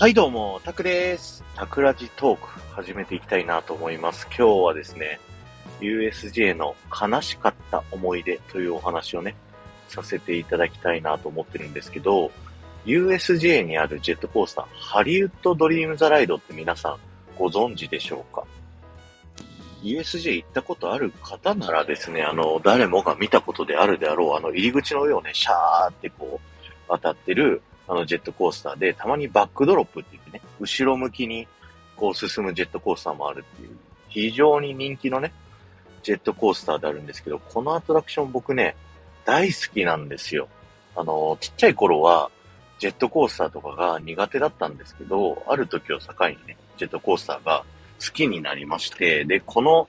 はいどうも、タクです。タクラジトーク始めていきたいなと思います。今日はですね、USJ の悲しかった思い出というお話をね、させていただきたいなと思ってるんですけど、USJ にあるジェットコースター、ハリウッドドリームザライドって皆さんご存知でしょうか？USJ 行ったことある方ならですね、あの、誰もが見たことであるであろう、あの、入り口の上をね、シャーってこう、渡ってる、あのジェットコースターで、たまにバックドロップって言ってね、後ろ向きにこう進むジェットコースターもあるっていう、非常に人気のね、ジェットコースターであるんですけど、このアトラクション僕ね、大好きなんですよ。あの、ちっちゃい頃は、ジェットコースターとかが苦手だったんですけど、ある時を境にね、ジェットコースターが好きになりまして、で、この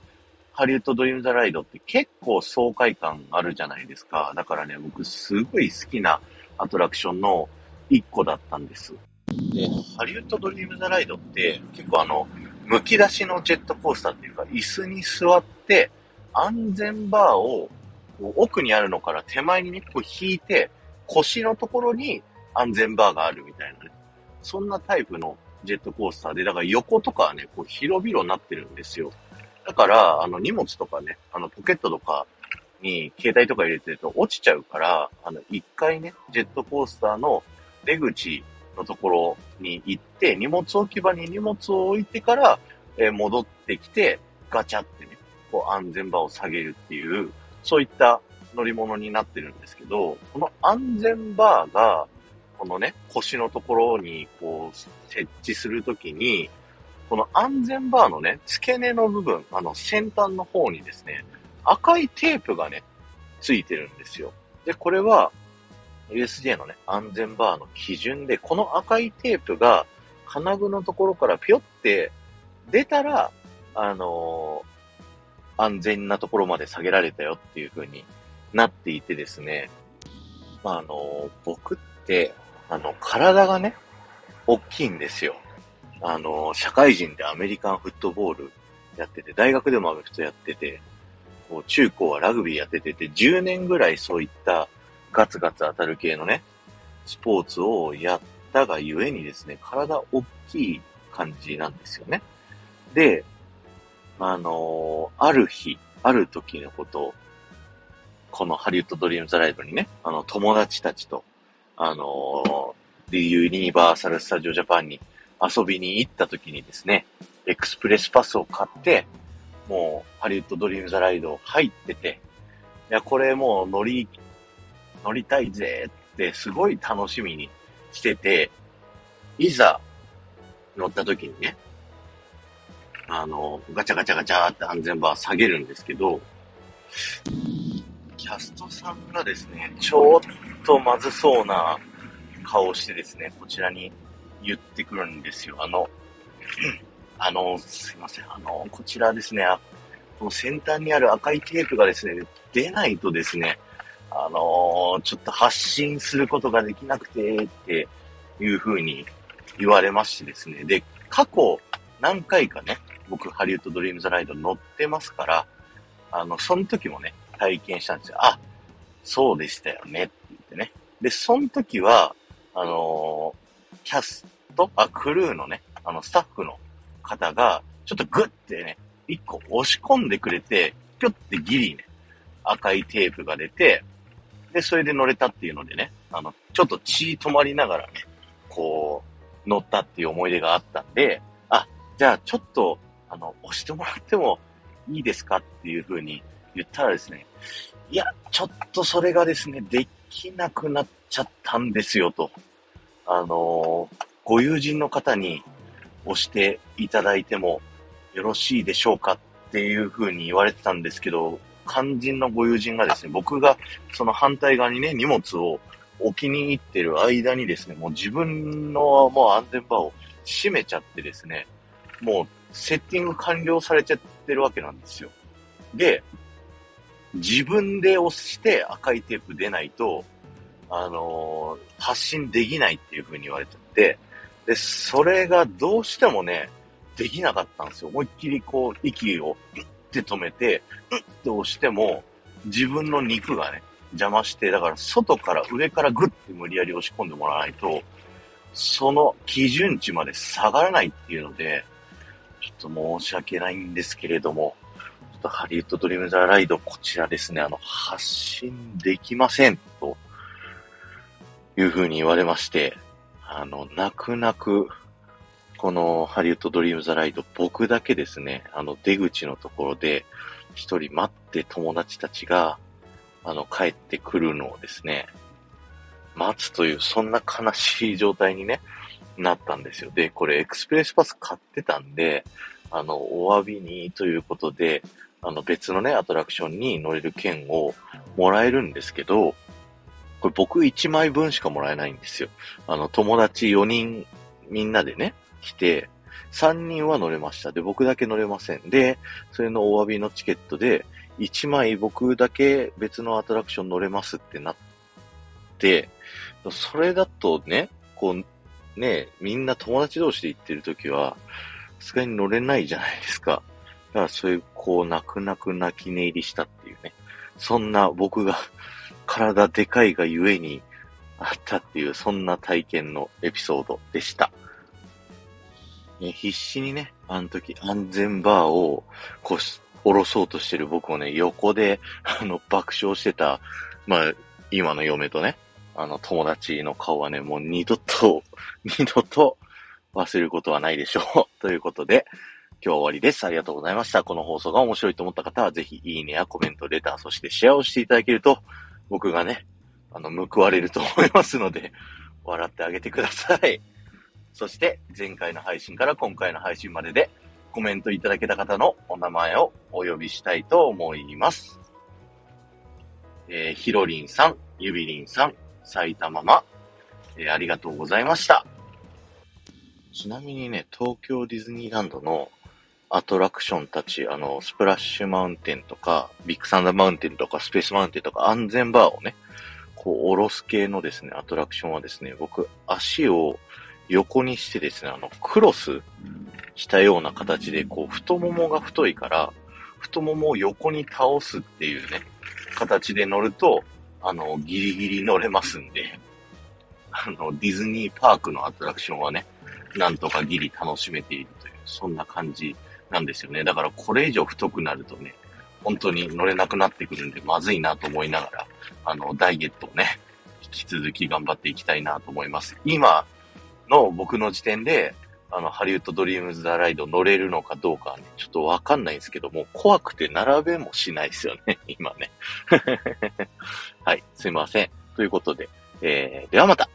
ハリウッドドリームザライドって結構爽快感あるじゃないですか。だからね、僕すごい好きなアトラクションの1個だったんです。で、ハリウッドドリームザライドって結構あの、剥き出しのジェットコースターっていうか、椅子に座って、安全バーを奥にあるのから手前にね、こう引いて、腰のところに安全バーがあるみたいなね。そんなタイプのジェットコースターで、だから横とかはね、こう広々になってるんですよ。だから、あの荷物とかね、あのポケットとかに携帯とか入れてると落ちちゃうから、あの一回ね、ジェットコースターの出口のところに行って、荷物置き場に荷物を置いてから、えー、戻ってきて、ガチャってね、こう安全場を下げるっていう、そういった乗り物になってるんですけど、この安全バーが、このね、腰のところにこう設置するときに、この安全バーのね、付け根の部分、あの先端の方にですね、赤いテープがね、ついてるんですよ。で、これは、USJ のね、安全バーの基準で、この赤いテープが金具のところからぴょって出たら、あのー、安全なところまで下げられたよっていう風になっていてですね、まあ、あのー、僕って、あの、体がね、大きいんですよ。あのー、社会人でアメリカンフットボールやってて、大学でもアメフトやってて、こう中高はラグビーやっててて、10年ぐらいそういったガツガツ当たる系のね、スポーツをやったがゆえにですね、体大きい感じなんですよね。で、あのー、ある日、ある時のことを、このハリウッドドリームザライドにね、あの、友達たちと、あのー、ユニバーサルスタジオジャパンに遊びに行った時にですね、エクスプレスパスを買って、もう、ハリウッドドリームザライド入ってて、いや、これもう乗り乗りたいぜってすごい楽しみにしてて、いざ乗った時にね、あの、ガチャガチャガチャって安全バー下げるんですけど、キャストさんがですね、ちょっとまずそうな顔をしてですね、こちらに言ってくるんですよ。あの、あの、すいません。あの、こちらですね、この先端にある赤いテープがですね、出ないとですね、あのー、ちょっと発信することができなくて、っていう風に言われましてですね。で、過去何回かね、僕ハリウッドドリームザライド乗ってますから、あの、その時もね、体験したんですよ。あ、そうでしたよね、って言ってね。で、その時は、あのー、キャスト、あ、クルーのね、あの、スタッフの方が、ちょっとグッてね、一個押し込んでくれて、ぴょってギリね、赤いテープが出て、で、それで乗れたっていうのでね、あの、ちょっと血止まりながらね、こう、乗ったっていう思い出があったんで、あ、じゃあちょっと、あの、押してもらってもいいですかっていう風に言ったらですね、いや、ちょっとそれがですね、できなくなっちゃったんですよと。あのご友人の方に押していただいてもよろしいでしょうかっていう風に言われてたんですけど、肝心のご友人がですね、僕がその反対側にね、荷物を置きに行ってる間にですね、もう自分のもう安全バーを閉めちゃってですね、もうセッティング完了されちゃってるわけなんですよ。で、自分で押して赤いテープ出ないと、あのー、発信できないっていう風に言われてて、で、それがどうしてもね、できなかったんですよ。思いっきりこう、息をって止めて、うって押しても、自分の肉がね、邪魔して、だから外から上からグッて無理やり押し込んでもらわないと、その基準値まで下がらないっていうので、ちょっと申し訳ないんですけれども、ちょっとハリウッドドリームザライド、こちらですね、あの、発信できません、というふうに言われまして、あの、泣く泣く、このハリウッドドリームザライド、僕だけですね、あの、出口のところで、一人待って友達たちが、あの、帰ってくるのをですね、待つという、そんな悲しい状態にね、なったんですよ。で、これエクスプレスパス買ってたんで、あの、お詫びにということで、あの、別のね、アトラクションに乗れる券をもらえるんですけど、これ僕1枚分しかもらえないんですよ。あの、友達4人みんなでね、来て、3人は乗れました。で、僕だけ乗れません。で、それのお詫びのチケットで、1枚僕だけ別のアトラクション乗れますってなって、それだとね、こう、ね、みんな友達同士で行ってるときは、さすがに乗れないじゃないですか。だからそういう、こう、泣く泣く泣き寝入りしたっていうね。そんな僕が体でかいがゆえにあったっていう、そんな体験のエピソードでした。ね、必死にね、あの時安全バーをこう、下ろそうとしてる僕をね、横で、あの、爆笑してた、まあ、今の嫁とね、あの、友達の顔はね、もう二度と、二度と忘れることはないでしょう。ということで、今日は終わりです。ありがとうございました。この放送が面白いと思った方は、ぜひ、いいねやコメント、レター、そしてシェアをしていただけると、僕がね、あの、報われると思いますので、笑ってあげてください。そして、前回の配信から今回の配信までで、コメントいただけた方のお名前をお呼びしたいと思います。えー、ひろりんさん、ゆびりんさん、埼玉ま、えー、ありがとうございました。ちなみにね、東京ディズニーランドのアトラクションたち、あの、スプラッシュマウンテンとか、ビッグサンダーマウンテンとか、スペースマウンテンとか、安全バーをね、こう、おろす系のですね、アトラクションはですね、僕、足を横にしてですね、あの、クロスしたような形で、こう、太ももが太いから、太ももを横に倒すっていうね、形で乗ると、あの、ギリギリ乗れますんで、あの、ディズニーパークのアトラクションはね、なんとかギリ楽しめているという、そんな感じなんですよね。だからこれ以上太くなるとね、本当に乗れなくなってくるんで、まずいなと思いながら、あの、ダイエットをね、引き続き頑張っていきたいなと思います。今の僕の時点で、あの、ハリウッドドリームズ・ザ・ライド乗れるのかどうかね、ちょっとわかんないんですけども、怖くて並べもしないですよね、今ね。はい、すいません。ということで、えー、ではまた